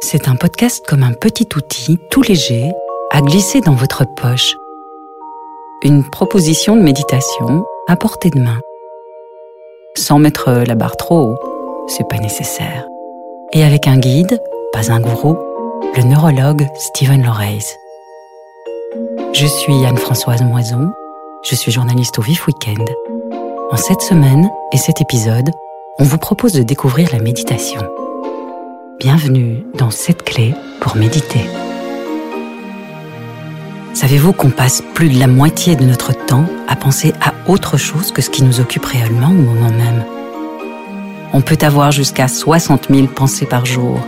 C'est un podcast comme un petit outil tout léger à glisser dans votre poche. Une proposition de méditation à portée de main. Sans mettre la barre trop haut, c'est pas nécessaire. Et avec un guide, pas un gourou, le neurologue Stephen Loreys. Je suis Anne-Françoise Moison, je suis journaliste au Vif Weekend. En cette semaine et cet épisode, on vous propose de découvrir la méditation. Bienvenue dans cette clé pour méditer. Savez-vous qu'on passe plus de la moitié de notre temps à penser à autre chose que ce qui nous occupe réellement au moment même? On peut avoir jusqu'à 60 000 pensées par jour,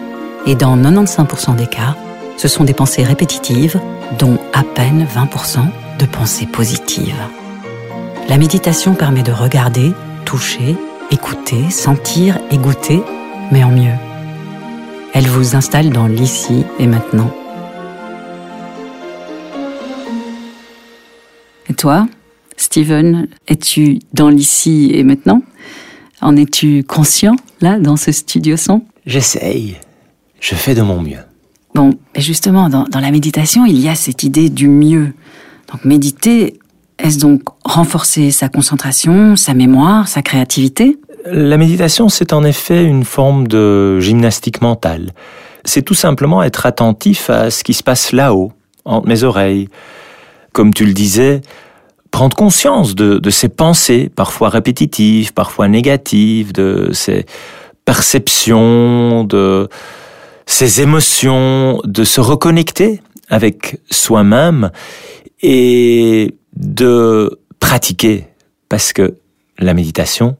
et dans 95% des cas, ce sont des pensées répétitives, dont à peine 20% de pensées positives. La méditation permet de regarder, toucher, écouter, sentir et goûter, mais en mieux. Elle vous installe dans l'ici et maintenant. Et toi, Steven, es-tu dans l'ici et maintenant? En es-tu conscient, là, dans ce studio son? J'essaye. Je fais de mon mieux. Bon, et justement, dans, dans la méditation, il y a cette idée du mieux. Donc méditer, est-ce donc renforcer sa concentration, sa mémoire, sa créativité? La méditation, c'est en effet une forme de gymnastique mentale. C'est tout simplement être attentif à ce qui se passe là-haut, entre mes oreilles. Comme tu le disais, prendre conscience de, de ces pensées, parfois répétitives, parfois négatives, de ces perceptions, de ces émotions, de se reconnecter avec soi-même et de pratiquer, parce que la méditation,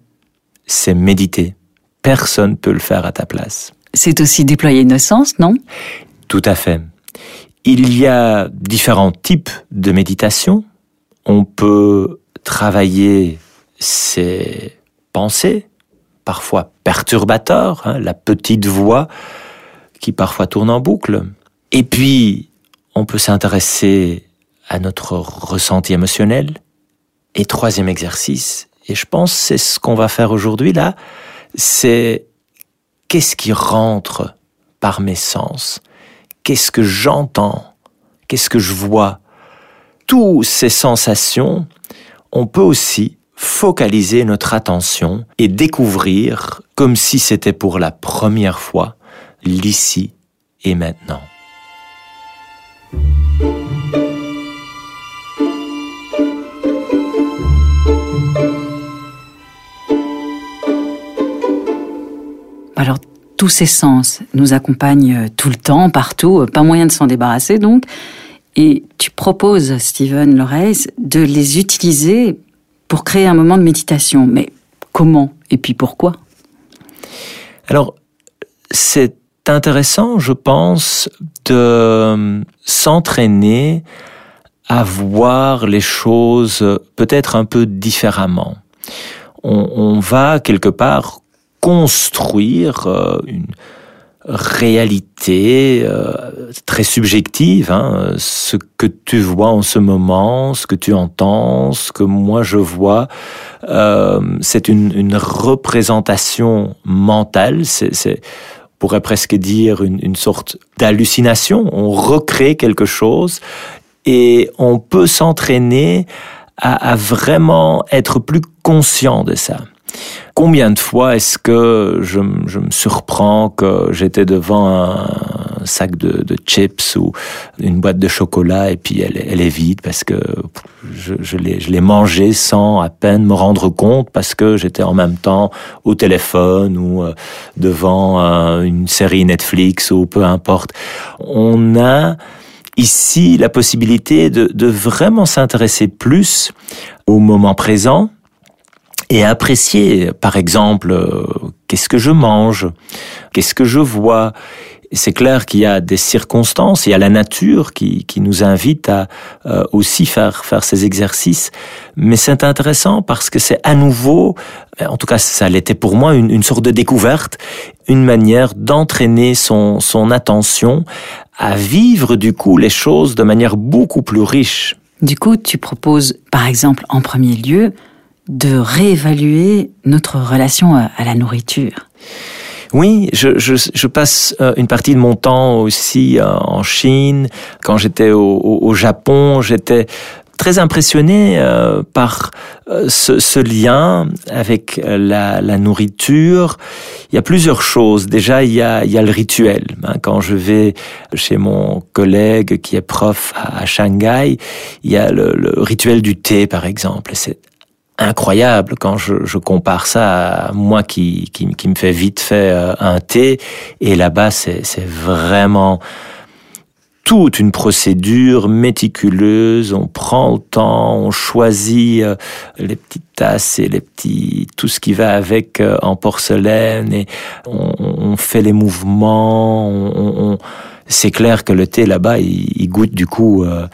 c'est méditer. Personne ne peut le faire à ta place. C'est aussi déployer nos sens, non? Tout à fait. Il y a différents types de méditation. On peut travailler ses pensées, parfois perturbateurs, hein, la petite voix qui parfois tourne en boucle. Et puis, on peut s'intéresser à notre ressenti émotionnel. Et troisième exercice, et je pense c'est ce qu'on va faire aujourd'hui là, c'est qu'est-ce qui rentre par mes sens? Qu'est-ce que j'entends? Qu'est-ce que je vois? Toutes ces sensations, on peut aussi focaliser notre attention et découvrir, comme si c'était pour la première fois, l'ici et maintenant. Tous ces sens nous accompagnent euh, tout le temps, partout, euh, pas moyen de s'en débarrasser donc. Et tu proposes, Stephen Loreys, de les utiliser pour créer un moment de méditation. Mais comment et puis pourquoi? Alors, c'est intéressant, je pense, de euh, s'entraîner à voir les choses peut-être un peu différemment. On va quelque part construire euh, une réalité euh, très subjective, hein, ce que tu vois en ce moment, ce que tu entends, ce que moi je vois, euh, c'est une, représentation mentale, c'est pourrait presque dire une, sorte d'hallucination. On recrée quelque chose et on peut s'entraîner à, vraiment être plus conscient de ça. Combien de fois est-ce que je, me surprends que j'étais devant un sac de, chips ou une boîte de chocolat et puis elle, est vide parce que je, je l'ai mangé sans à peine me rendre compte parce que j'étais en même temps au téléphone ou euh, devant euh, une série Netflix ou peu importe. On a ici la possibilité de vraiment s'intéresser plus au moment présent et apprécier, par exemple, euh, qu'est-ce que je mange, qu'est-ce que je vois. C'est clair qu'il y a des circonstances, il y a la nature qui, qui nous invite à euh, aussi faire, faire ces exercices, mais c'est intéressant parce que c'est à nouveau, en tout cas ça l'était pour moi, une, une sorte de découverte, une manière d'entraîner son, son attention à vivre du coup les choses de manière beaucoup plus riche. Du coup, tu proposes par exemple en premier lieu de réévaluer notre relation à la nourriture. Oui, je, je, je, passe euh, une partie de mon temps aussi euh, en Chine. Quand j'étais au, au, Japon, j'étais très impressionné euh, par ce, ce, lien avec la, la, nourriture. Il y a plusieurs choses. Déjà, il y a, il y a le rituel. Hein. Quand je vais chez mon collègue qui est prof à, Shanghai, il y a le, le rituel du thé, par exemple. Incroyable quand je, je, compare ça à moi qui, qui, qui me fait vite fait euh, un thé. Et là-bas, c'est vraiment toute une procédure méticuleuse. On prend le temps, on choisit euh, les petites tasses et les petits tout ce qui va avec euh, en porcelaine et on, on fait les mouvements. On, on, c'est clair que le thé là-bas, il, il, goûte du coup. Euh,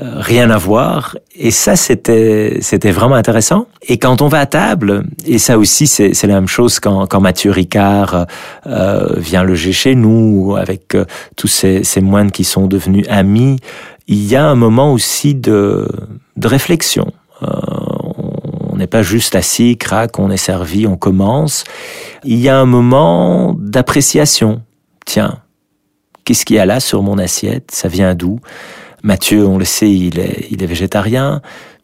rien à voir. Et ça, c'était c'était vraiment intéressant. Et quand on va à table, et ça aussi, c'est la même chose quand, quand Mathieu Ricard euh, vient loger chez nous, avec euh, tous ces, ces moines qui sont devenus amis, il y a un moment aussi de, de réflexion. Euh, on n'est pas juste assis, crac, on est servi, on commence. Il y a un moment d'appréciation. Tiens, qu'est-ce qu'il y a là sur mon assiette? Ça vient d'où? Mathieu, on le sait, il est, il est végétarien.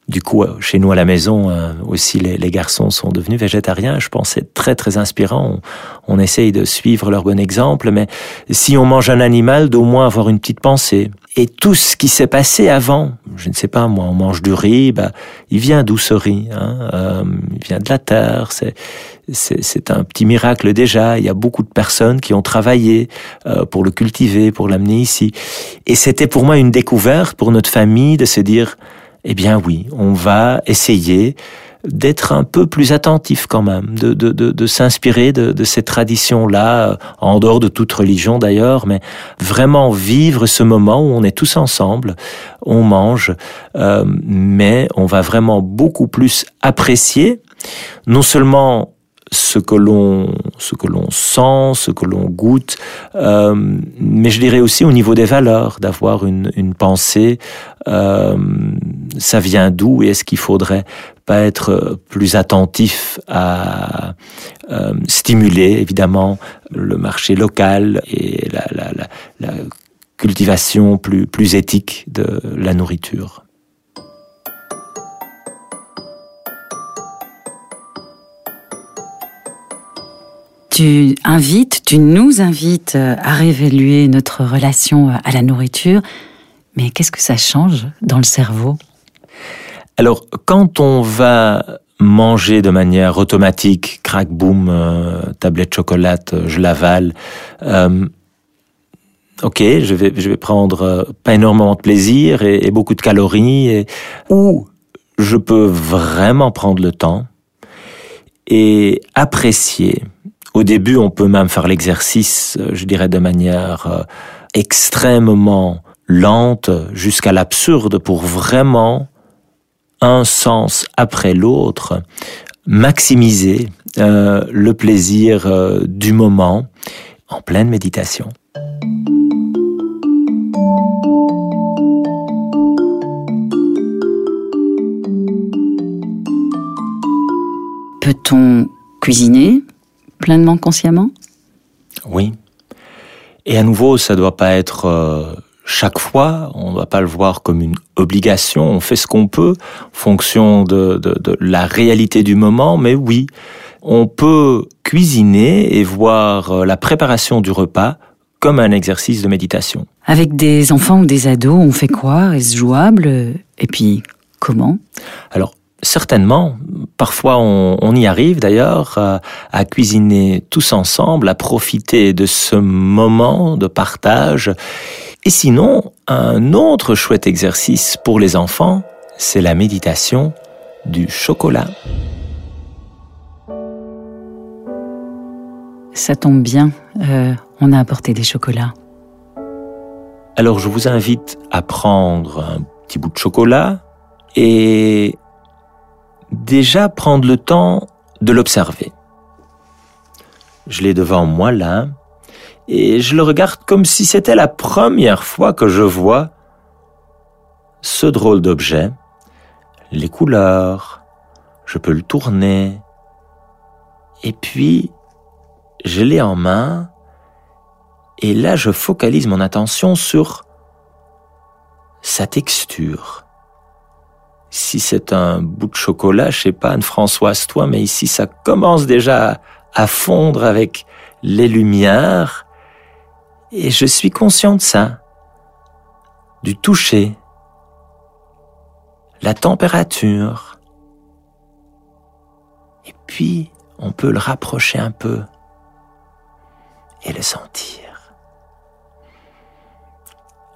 Du coup, chez nous à la maison euh, aussi, les, les garçons sont devenus végétariens. Je pense c'est très très inspirant. On, on, essaye de suivre leur bon exemple, mais si on mange un animal, d'au moins avoir une petite pensée. Et tout ce qui s'est passé avant, je ne sais pas moi, on mange du riz, bah, il vient d'où ce riz hein euh, Il vient de la terre. C'est c'est un petit miracle déjà. Il y a beaucoup de personnes qui ont travaillé euh, pour le cultiver, pour l'amener ici. Et c'était pour moi une découverte pour notre famille de se dire, eh bien oui, on va essayer d'être un peu plus attentif quand même, de, de, de, de s'inspirer de, de, ces traditions-là, euh, en dehors de toute religion d'ailleurs, mais vraiment vivre ce moment où on est tous ensemble, on mange, euh, mais on va vraiment beaucoup plus apprécier non seulement ce que l'on ce que l'on sent, ce que l'on goûte, euh, mais je dirais aussi au niveau des valeurs, d'avoir une, une pensée, euh, ça vient d'où et est-ce qu'il faudrait pas être plus attentif à euh, stimuler évidemment le marché local et la cultivation plus plus éthique de la nourriture. Tu invites, tu nous invites euh, à réévaluer notre relation à la nourriture, mais qu'est-ce que ça change dans le cerveau? Alors, quand on va manger de manière automatique, crack boom, euh, tablette chocolat, euh, je l'avale. Euh, ok, je vais je vais prendre euh, pas énormément de plaisir et, beaucoup de calories, et, ou je peux vraiment prendre le temps et apprécier au début, on peut même faire l'exercice, euh, je dirais, de manière extrêmement lente jusqu'à l'absurde pour vraiment un sens après l'autre, maximiser euh, le plaisir euh, du moment en pleine méditation. Peut-on cuisiner pleinement consciemment? Oui. Et à nouveau, ça ne doit pas être euh, chaque fois, on ne doit pas le voir comme une obligation, on fait ce qu'on peut en fonction de, de, de, la réalité du moment, mais oui, on peut cuisiner et voir euh, la préparation du repas comme un exercice de méditation. Avec des enfants ou des ados, on fait quoi? Est-ce jouable? Et puis, comment? Alors, Certainement. Parfois, on, on y arrive d'ailleurs à, à, cuisiner tous ensemble, à profiter de ce moment de partage. Et sinon, un autre chouette exercice pour les enfants, c'est la méditation du chocolat. Ça tombe bien, euh, on a apporté des chocolats. Alors je vous invite à prendre un petit bout de chocolat et déjà prendre le temps de l'observer. Je l'ai devant moi là, et je le regarde comme si c'était la première fois que je vois ce drôle d'objet, les couleurs, je peux le tourner, et puis je l'ai en main. Et là je focalise mon attention sur sa texture. Si c'est un bout de chocolat, je sais pas, Anne-Françoise, toi, mais ici ça commence déjà à fondre avec les lumières et je suis conscient de ça, du toucher, la température. Et puis, on peut le rapprocher un peu et le sentir.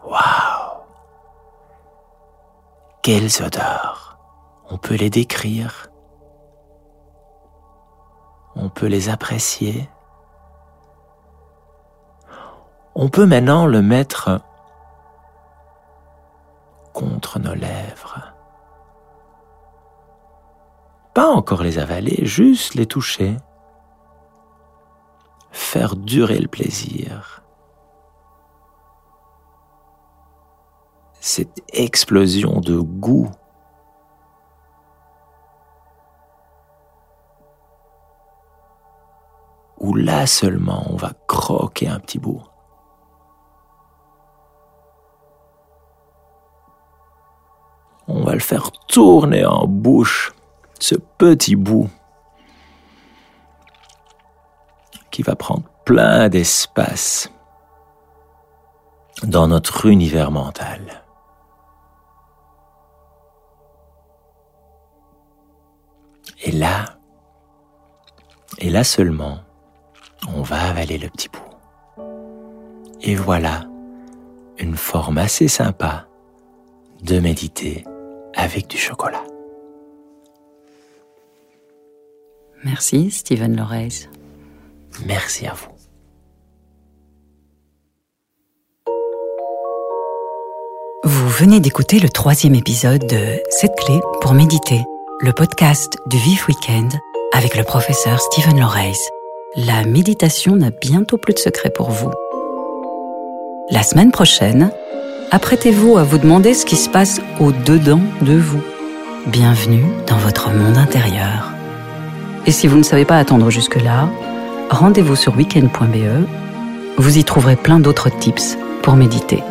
Waouh Quelles odeurs On peut les décrire. On peut les apprécier. On peut maintenant le mettre contre nos lèvres. Pas encore les avaler, juste les toucher. Faire durer le plaisir. Cette explosion de goût. Où là seulement on va croquer un petit bout. Faire tourner en bouche ce petit bout qui va prendre plein d'espace dans notre univers mental. Et là, et là seulement, on va avaler le petit bout. Et voilà une forme assez sympa de méditer avec du chocolat. Merci, Steven Loreis. Merci à vous. Vous venez d'écouter le troisième épisode de Cette clé pour méditer, le podcast du Vif Weekend avec le professeur Steven Loreis. La méditation n'a bientôt plus de secret pour vous. La semaine prochaine, apprêtez-vous à vous demander ce qui se passe au-dedans de vous. Bienvenue dans votre monde intérieur. Et si vous ne savez pas attendre jusque-là, rendez-vous sur weekend.be. Vous y trouverez plein d'autres tips pour méditer.